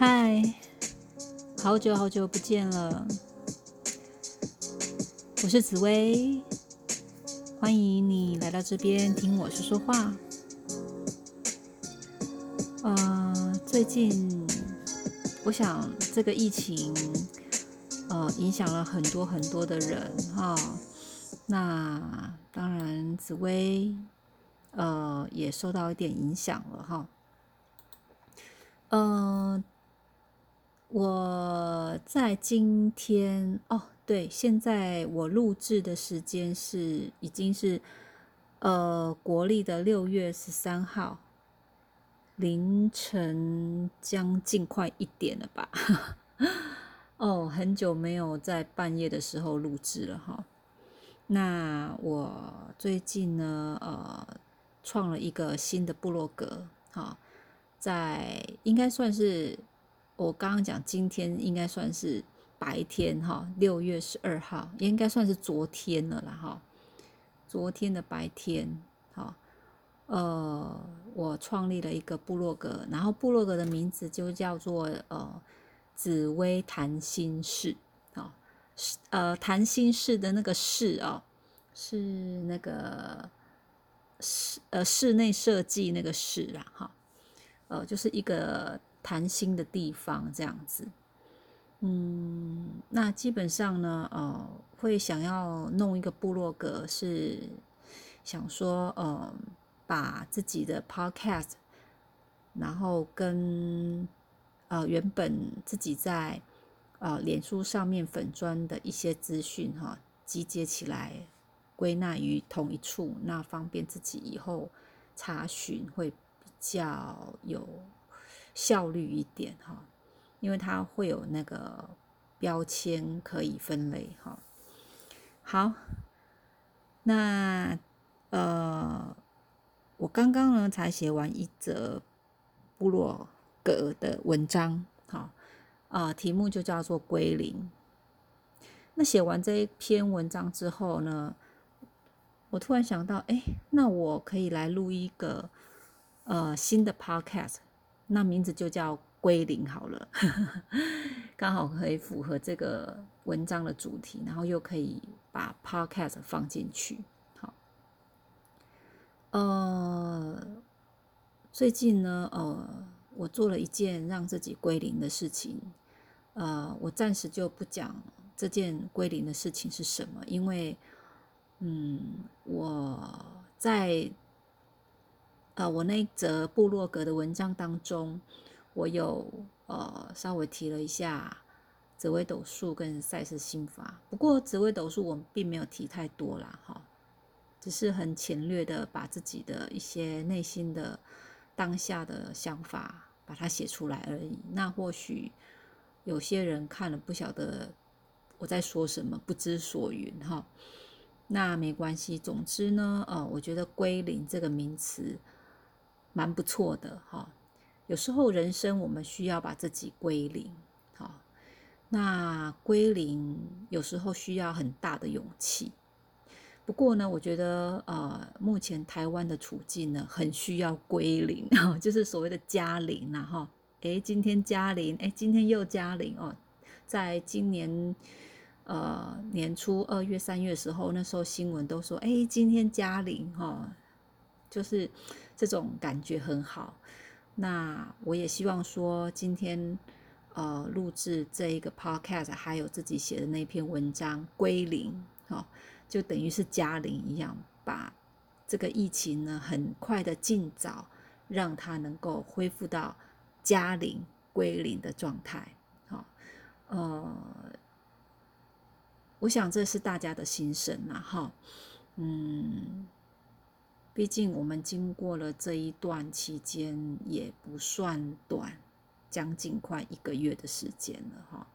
嗨，好久好久不见了，我是紫薇，欢迎你来到这边听我说说话。呃，最近我想这个疫情，呃，影响了很多很多的人哈。那当然，紫薇呃也受到一点影响了哈。嗯。我在今天哦，对，现在我录制的时间是已经是呃国历的六月十三号凌晨将近快一点了吧？哦，很久没有在半夜的时候录制了哈。那我最近呢，呃，创了一个新的部落格，哈，在应该算是。我刚刚讲，今天应该算是白天哈，六月十二号，应该算是昨天了啦哈。昨天的白天，好，呃，我创立了一个部落格，然后部落格的名字就叫做呃紫薇谈心事，好，呃谈心事的那个事哦，是那个室呃室内设计那个室啦哈，呃就是一个。谈心的地方，这样子，嗯，那基本上呢，呃，会想要弄一个部落格，是想说，呃，把自己的 podcast，然后跟呃原本自己在呃脸书上面粉砖的一些资讯哈，集结起来，归纳于同一处，那方便自己以后查询会比较有。效率一点哈，因为它会有那个标签可以分类哈。好，那呃，我刚刚呢才写完一则部落格的文章，好啊，题目就叫做归零。那写完这一篇文章之后呢，我突然想到，哎，那我可以来录一个呃新的 podcast。那名字就叫归零好了，刚好可以符合这个文章的主题，然后又可以把 podcast 放进去。好，呃，最近呢，呃，我做了一件让自己归零的事情。呃，我暂时就不讲这件归零的事情是什么，因为，嗯，我在。呃，我那则部落格的文章当中，我有呃稍微提了一下紫微斗数跟赛事心法，不过紫微斗数我并没有提太多啦，哈，只是很浅略的把自己的一些内心的当下的想法把它写出来而已。那或许有些人看了不晓得我在说什么，不知所云哈，那没关系。总之呢，呃，我觉得归零这个名词。蛮不错的哈，有时候人生我们需要把自己归零，好，那归零有时候需要很大的勇气。不过呢，我觉得呃，目前台湾的处境呢，很需要归零，就是所谓的加零呐哈。诶，今天加零，诶，今天又加零哦。在今年呃年初二月、三月时候，那时候新闻都说，诶，今天加零哈，就是。这种感觉很好，那我也希望说，今天呃录制这一个 podcast，还有自己写的那篇文章归零，哈，就等于是加零一样，把这个疫情呢很快的尽早让它能够恢复到加零归零的状态，好，呃，我想这是大家的心声呐，哈，嗯。毕竟我们经过了这一段期间也不算短，将近快一个月的时间了哈。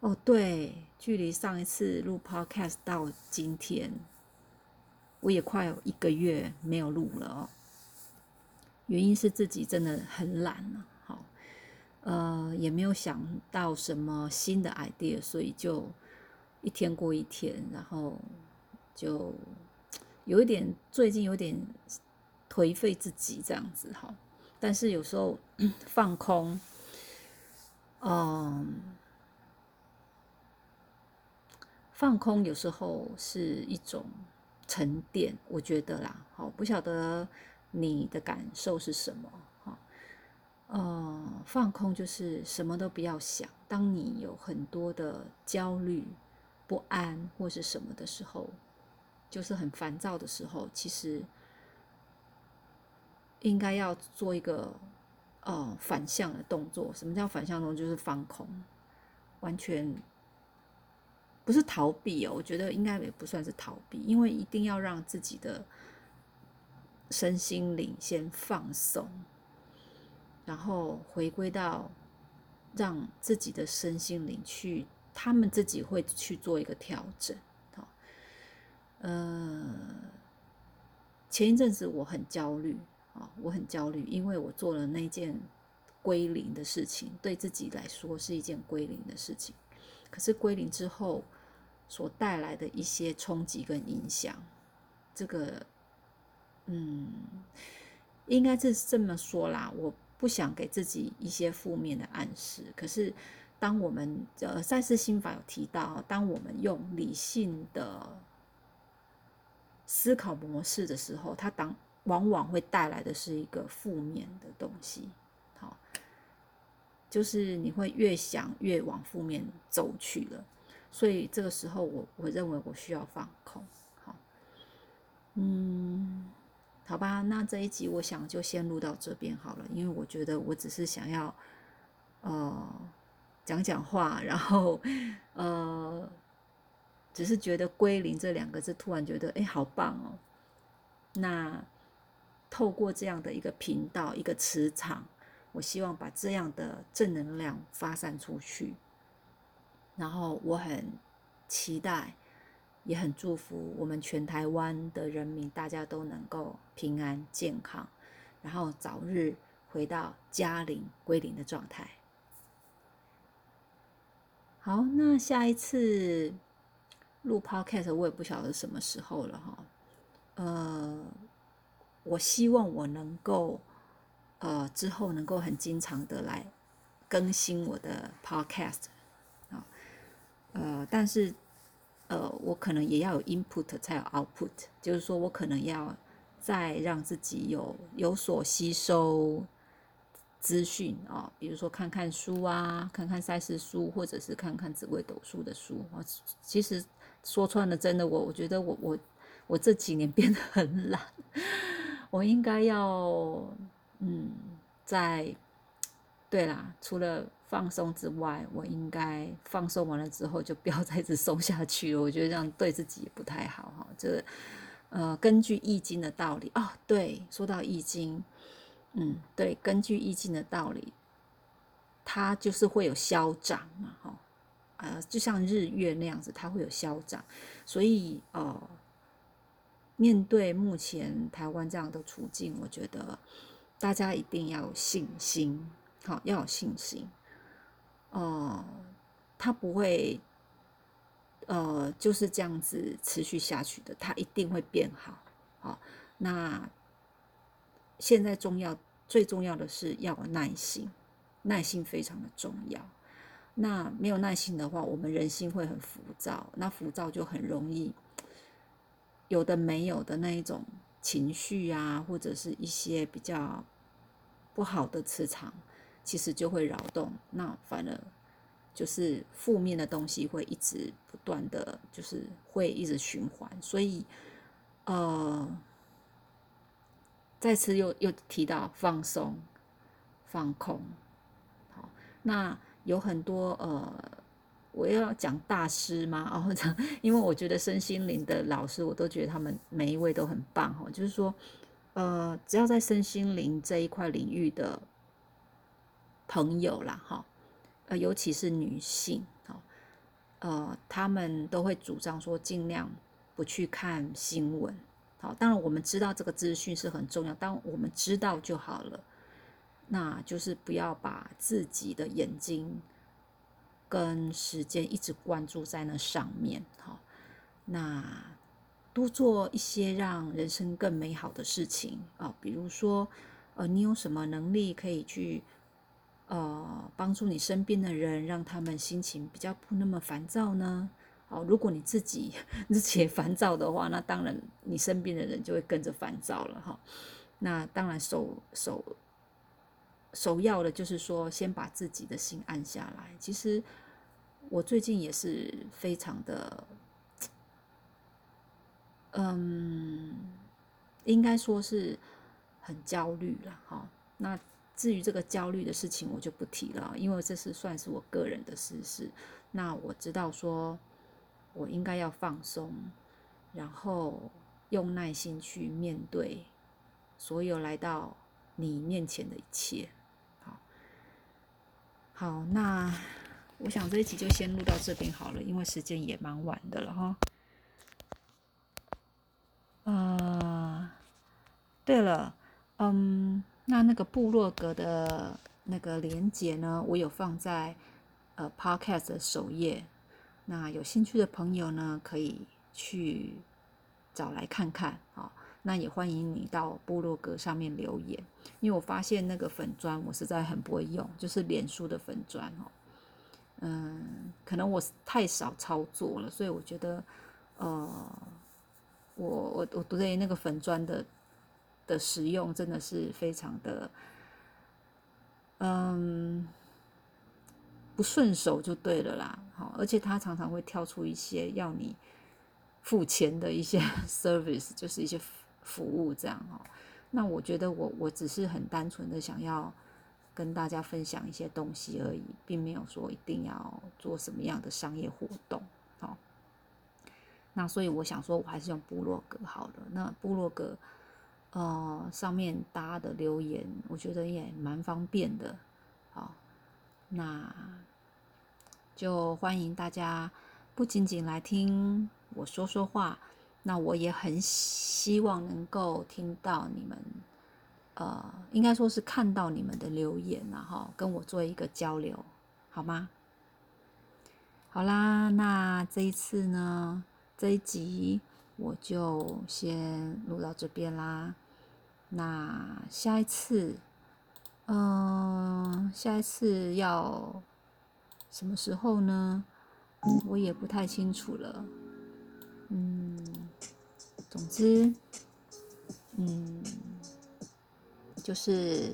哦，对，距离上一次录 Podcast 到今天，我也快有一个月没有录了哦。原因是自己真的很懒了，好，呃，也没有想到什么新的 idea，所以就一天过一天，然后就。有一点，最近有点颓废自己这样子哈，但是有时候 放空，嗯，放空有时候是一种沉淀，我觉得啦，好，不晓得你的感受是什么，哈，呃，放空就是什么都不要想。当你有很多的焦虑、不安或是什么的时候，就是很烦躁的时候，其实应该要做一个。哦，反向的动作，什么叫反向动作？就是放空，完全不是逃避哦。我觉得应该也不算是逃避，因为一定要让自己的身心灵先放松，然后回归到让自己的身心灵去，他们自己会去做一个调整。呃，前一阵子我很焦虑。啊，我很焦虑，因为我做了那件归零的事情，对自己来说是一件归零的事情。可是归零之后所带来的一些冲击跟影响，这个，嗯，应该是这么说啦。我不想给自己一些负面的暗示。可是，当我们呃赛斯心法有提到，当我们用理性的思考模式的时候，它当。往往会带来的是一个负面的东西，好，就是你会越想越往负面走去了。所以这个时候，我我认为我需要放空，好，嗯，好吧，那这一集我想就先录到这边好了，因为我觉得我只是想要呃讲讲话，然后呃，只是觉得“归零”这两个字，突然觉得哎，好棒哦，那。透过这样的一个频道、一个磁场，我希望把这样的正能量发散出去。然后我很期待，也很祝福我们全台湾的人民，大家都能够平安健康，然后早日回到嘉陵归零的状态。好，那下一次录 Podcast 我也不晓得什么时候了哈，呃。我希望我能够，呃，之后能够很经常的来更新我的 podcast 啊，呃，但是呃，我可能也要有 input 才有 output，就是说我可能要再让自己有有所吸收资讯啊，比如说看看书啊，看看赛事书，或者是看看紫微斗数的书啊。其实说穿了，真的，我我觉得我我我这几年 变得很懒。我应该要，嗯，在，对啦，除了放松之外，我应该放松完了之后就不要再一直松下去了。我觉得这样对自己也不太好哈。这，呃，根据易经的道理哦，对，说到易经，嗯，对，根据易经的道理，它就是会有消长嘛，哈，呃，就像日月那样子，它会有消长，所以，呃。面对目前台湾这样的处境，我觉得大家一定要有信心，好，要有信心。哦，他不会，呃，就是这样子持续下去的，他一定会变好。好，那现在重要、最重要的是要有耐心，耐心非常的重要。那没有耐心的话，我们人心会很浮躁，那浮躁就很容易。有的没有的那一种情绪啊，或者是一些比较不好的磁场，其实就会扰动。那反而就是负面的东西会一直不断的就是会一直循环。所以，呃，再次又又提到放松、放空。好，那有很多呃。我要讲大师吗？哦，这因为我觉得身心灵的老师，我都觉得他们每一位都很棒哈。就是说，呃，只要在身心灵这一块领域的朋友啦，哈，呃，尤其是女性，哈，呃，他们都会主张说，尽量不去看新闻。好，当然我们知道这个资讯是很重要，当我们知道就好了。那就是不要把自己的眼睛。跟时间一直关注在那上面，好，那多做一些让人生更美好的事情啊，比如说，呃，你有什么能力可以去，呃帮助你身边的人，让他们心情比较不那么烦躁呢？哦，如果你自己自己也烦躁的话，那当然你身边的人就会跟着烦躁了哈。那当然手手首要的就是说，先把自己的心安下来。其实我最近也是非常的，嗯，应该说是很焦虑了哈。那至于这个焦虑的事情，我就不提了，因为这是算是我个人的私事。那我知道说。我应该要放松，然后用耐心去面对所有来到你面前的一切。好，那我想这一集就先录到这边好了，因为时间也蛮晚的了哈。啊，对了，嗯，那那个部落格的那个连接呢，我有放在呃 Podcast 的首页。那有兴趣的朋友呢，可以去找来看看啊。那也欢迎你到部落格上面留言，因为我发现那个粉砖我实在很不会用，就是脸书的粉砖哦。嗯，可能我太少操作了，所以我觉得，呃，我我我对那个粉砖的的使用真的是非常的，嗯。不顺手就对了啦，好，而且他常常会跳出一些要你付钱的一些 service，就是一些服务这样哦。那我觉得我我只是很单纯的想要跟大家分享一些东西而已，并没有说一定要做什么样的商业活动，好。那所以我想说，我还是用部落格好了。那部落格呃上面大家的留言，我觉得也蛮方便的，好。那就欢迎大家，不仅仅来听我说说话，那我也很希望能够听到你们，呃，应该说是看到你们的留言，然后跟我做一个交流，好吗？好啦，那这一次呢，这一集我就先录到这边啦。那下一次。嗯，下一次要什么时候呢？我也不太清楚了。嗯，总之，嗯，就是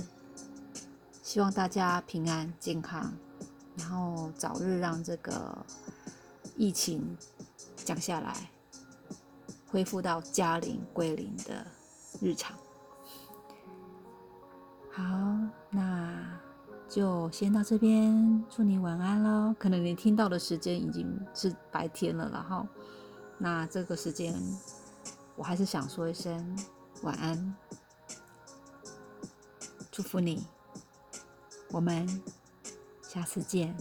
希望大家平安健康，然后早日让这个疫情降下来，恢复到嘉陵归零的日常。好，那就先到这边，祝你晚安喽。可能你听到的时间已经是白天了，然后，那这个时间，我还是想说一声晚安，祝福你，我们下次见。